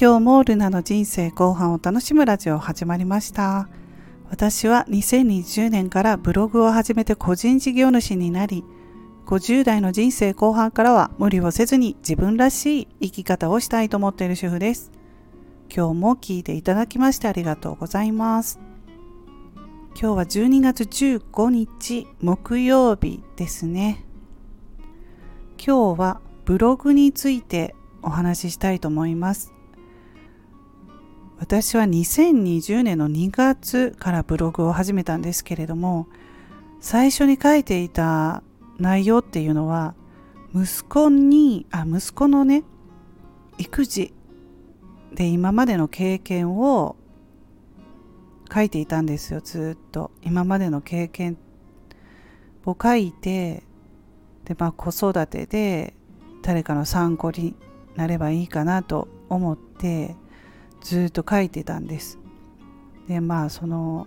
今日もルナの人生後半を楽しむラジオ始まりました。私は2020年からブログを始めて個人事業主になり、50代の人生後半からは無理をせずに自分らしい生き方をしたいと思っている主婦です。今日も聞いていただきましてありがとうございます。今日は12月15日木曜日ですね。今日はブログについてお話ししたいと思います。私は2020年の2月からブログを始めたんですけれども最初に書いていた内容っていうのは息子にあ息子のね育児で今までの経験を書いていたんですよずっと。今までの経験を書いてでまあ子育てで誰かの参考になればいいかなと思ってずっと書いてたんです。でまあその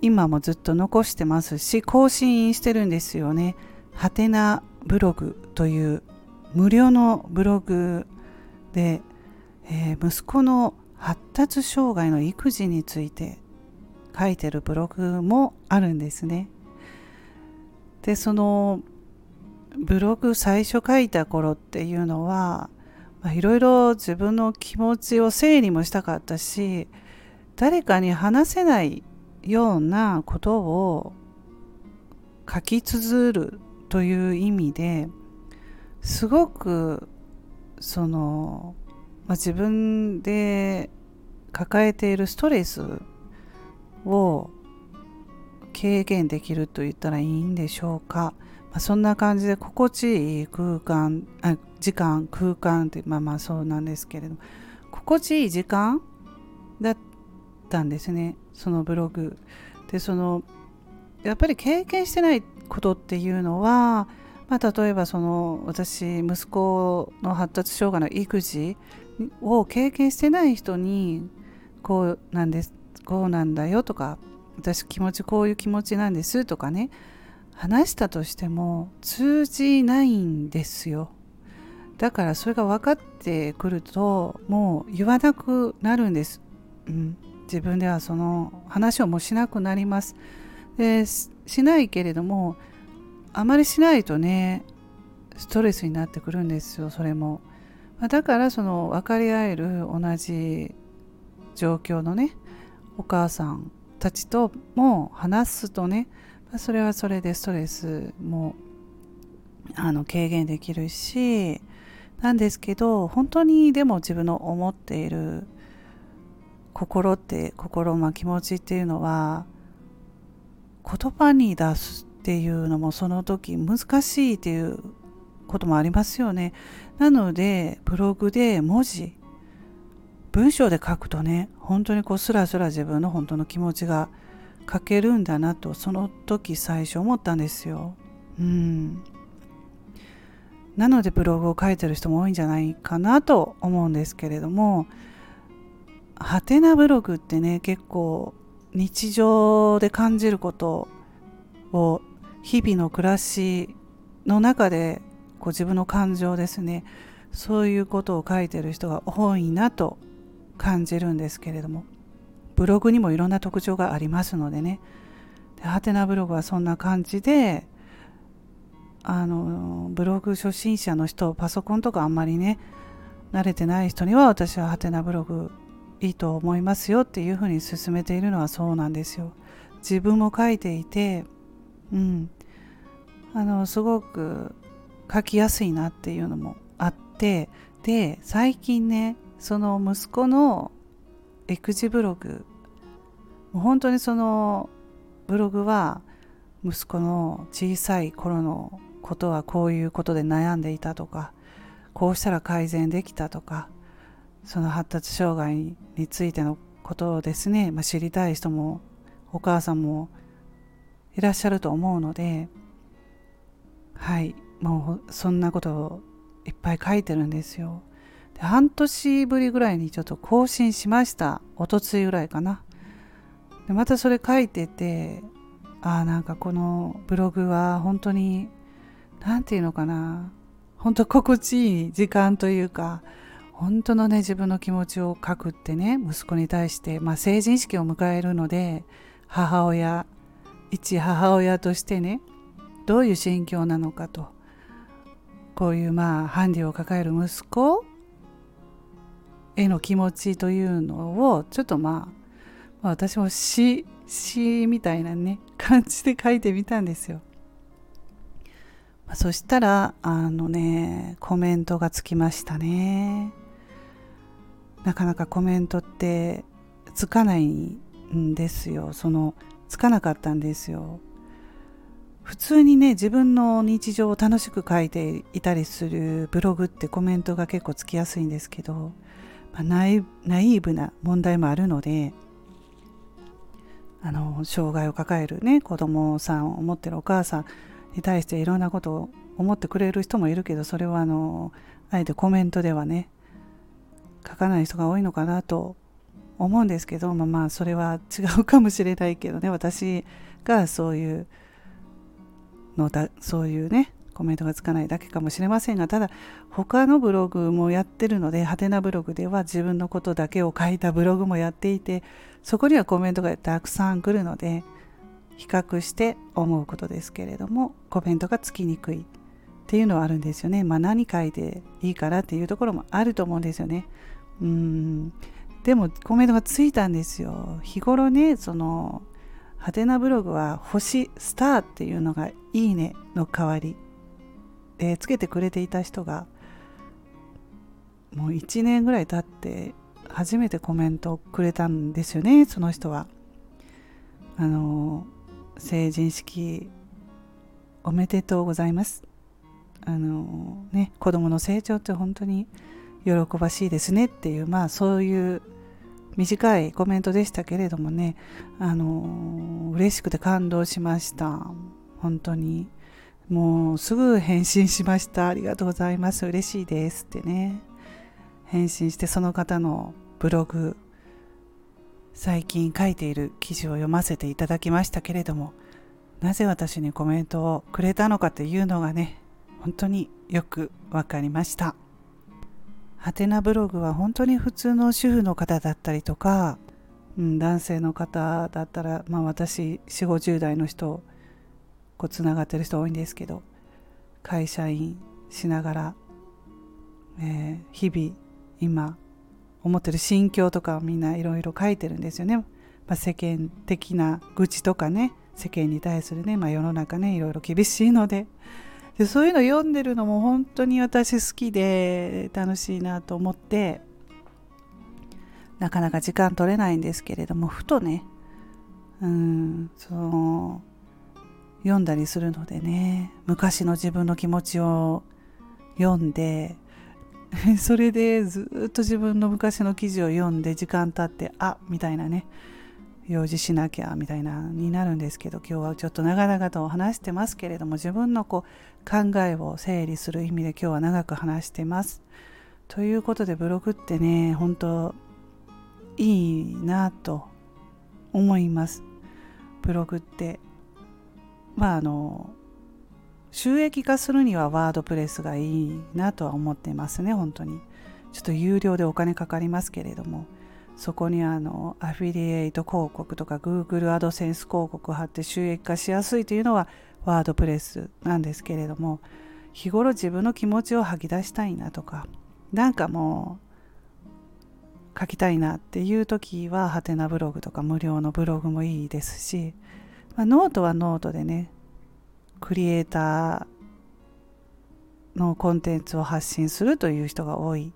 今もずっと残してますし更新してるんですよね。はてなブログという無料のブログで、えー、息子の発達障害の育児について書いてるブログもあるんですね。でそのブログ最初書いた頃っていうのはいろいろ自分の気持ちを整理もしたかったし誰かに話せないようなことを書き綴るという意味ですごくその、まあ、自分で抱えているストレスを軽減できると言ったらいいんでしょうか。まあ、そんな感じで心地いい空間あ時間空間ってまあまあそうなんですけれども心地いい時間だったんですねそのブログ。でそのやっぱり経験してないことっていうのは、まあ、例えばその私息子の発達障害の育児を経験してない人にこうなんですこうなんだよとか私気持ちこういう気持ちなんですとかね話したとしても通じないんですよ。だからそれが分かってくるともう言わなくなるんです、うん、自分ではその話をもしなくなります。でしないけれどもあまりしないとねストレスになってくるんですよそれも。だからその分かり合える同じ状況のねお母さんたちとも話すとねそれはそれでストレスもあの軽減できるしなんですけど本当にでも自分の思っている心って心、まあ、気持ちっていうのは言葉に出すっていうのもその時難しいっていうこともありますよね。なのでブログで文字文章で書くとね本当にこうスラスラ自分の本当の気持ちが書けるんだなとその時最初思ったんですよ。うん。なのでブログを書いてる人も多いんじゃないかなと思うんですけれどもハテナブログってね結構日常で感じることを日々の暮らしの中でこう自分の感情ですねそういうことを書いてる人が多いなと感じるんですけれどもブログにもいろんな特徴がありますのでね。でハテナブログはそんな感じであのブログ初心者の人パソコンとかあんまりね慣れてない人には私はハテナブログいいと思いますよっていうふうに進めているのはそうなんですよ。自分も書いていてうん。あのすごく書きやすいなっていうのもあってで最近ねその息子の育児ブログもう本当にそのブログは息子の小さい頃のことはこういうことで悩んでいたとかこうしたら改善できたとかその発達障害についてのことをですね、まあ、知りたい人もお母さんもいらっしゃると思うのではいもうそんなことをいっぱい書いてるんですよ。で半年ぶりぐらいにちょっと更新しましたおとついぐらいかな。でまたそれ書いててああなんかこのブログは本当に何て言うのかな本当心地いい時間というか本当のね自分の気持ちを書くってね息子に対して、まあ、成人式を迎えるので母親一母親としてねどういう心境なのかとこういうまあハンディを抱える息子への気持ちというのをちょっとまあ、まあ、私も詩詩みたいなね感じで書いてみたんですよ。まあ、そしたらあのねコメントがつきましたね。なかなかコメントってつかないんですよそのつかなかったんですよ普通にね自分の日常を楽しく書いていたりするブログってコメントが結構つきやすいんですけど、まあ、ナイナイーブな問題もあるのであの障害を抱えるね子供さんを持ってるお母さんに対していろんなことを思ってくれる人もいるけどそれはあのあえてコメントではね書かない人が多いのかなと思うんですけど、まあ、まあそれは違うかもしれないけどね私がそういうのだそういうねコメントがつかないだけかもしれませんがただ他のブログもやってるのでハテナブログでは自分のことだけを書いたブログもやっていてそこにはコメントがたくさん来るので比較して思うことですけれどもコメントがつきにくいっていうのはあるんですよね。まあ、何書いていいからっていうところもあると思うんですよね。うんでもコメントがついたんですよ。日頃ねそのハテナブログは星スターっていうのがいいねの代わりでつけてくれていた人がもう1年ぐらい経って初めてコメントをくれたんですよねその人は。あの成人式おめでとうございます。あのね子供の成長って本当に喜ばしいですねっていうまあそういう短いコメントでしたけれどもねあの嬉しくて感動しました。本当に。もうすぐ返信しました。ありがとうございます。嬉しいですってね。返信してその方のブログ最近書いている記事を読ませていただきましたけれどもなぜ私にコメントをくれたのかっていうのがね本当によく分かりました。ハテナブログは本当に普通の主婦の方だったりとか、うん、男性の方だったら、まあ、私4 5 0代の人こうつながってる人多いんですけど会社員しながら、えー、日々今思ってる心境とかをみんないろいろ書いてるんですよね、まあ、世間的な愚痴とかね世間に対するね、まあ、世の中ねいろいろ厳しいので。でそういうの読んでるのも本当に私好きで楽しいなと思ってなかなか時間取れないんですけれどもふとねうんその読んだりするのでね昔の自分の気持ちを読んで それでずっと自分の昔の記事を読んで時間経ってあみたいなね用事しなきゃみたいなになるんですけど今日はちょっと長々と話してますけれども自分のこう考えを整理する意味で今日は長く話してます。ということでブログってね本当いいなと思います。ブログってまああの収益化するにはワードプレスがいいなとは思ってますね本当に。ちょっと有料でお金かかりますけれども。そこにあのアフィリエイト広告とか Google アドセンス広告貼って収益化しやすいというのはワードプレスなんですけれども日頃自分の気持ちを吐き出したいなとかなんかもう書きたいなっていう時はハテナブログとか無料のブログもいいですし、まあ、ノートはノートでねクリエイターのコンテンツを発信するという人が多い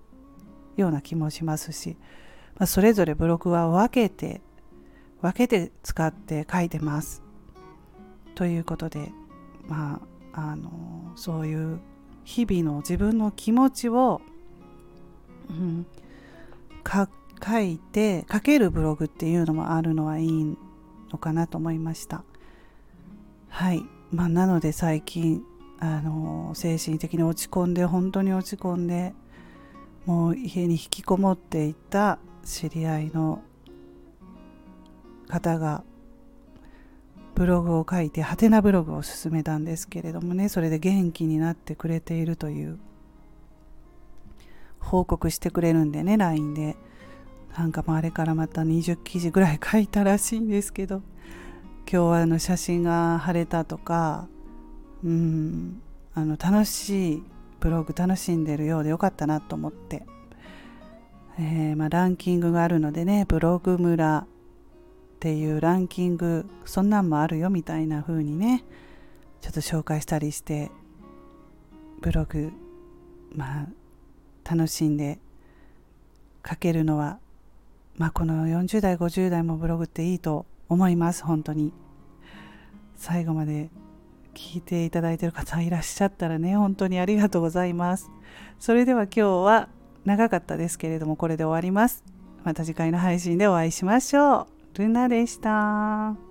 ような気もしますしまあ、それぞれブログは分けて分けて使って書いてます。ということでまああのそういう日々の自分の気持ちを、うん、書いて書けるブログっていうのもあるのはいいんのかなと思いました。はい、まあ、なので最近あの精神的に落ち込んで本当に落ち込んでもう家に引きこもっていた知り合いの方がブログを書いてハテナブログを勧めたんですけれどもねそれで元気になってくれているという報告してくれるんでね LINE でなんかもあれからまた20記事ぐらい書いたらしいんですけど今日はあの写真が晴れたとかうんあの楽しいブログ楽しんでるようでよかったなと思って、えー、まあ、ランキングがあるのでねブログ村っていうランキングそんなんもあるよみたいな風にねちょっと紹介したりしてブログまあ楽しんで書けるのはまあこの40代50代もブログっていいと思います本当に。最後まで聞いていただいてる方いらっしゃったらね本当にありがとうございます。それでは今日は長かったですけれどもこれで終わります。また次回の配信でお会いしましょう。ルナでした。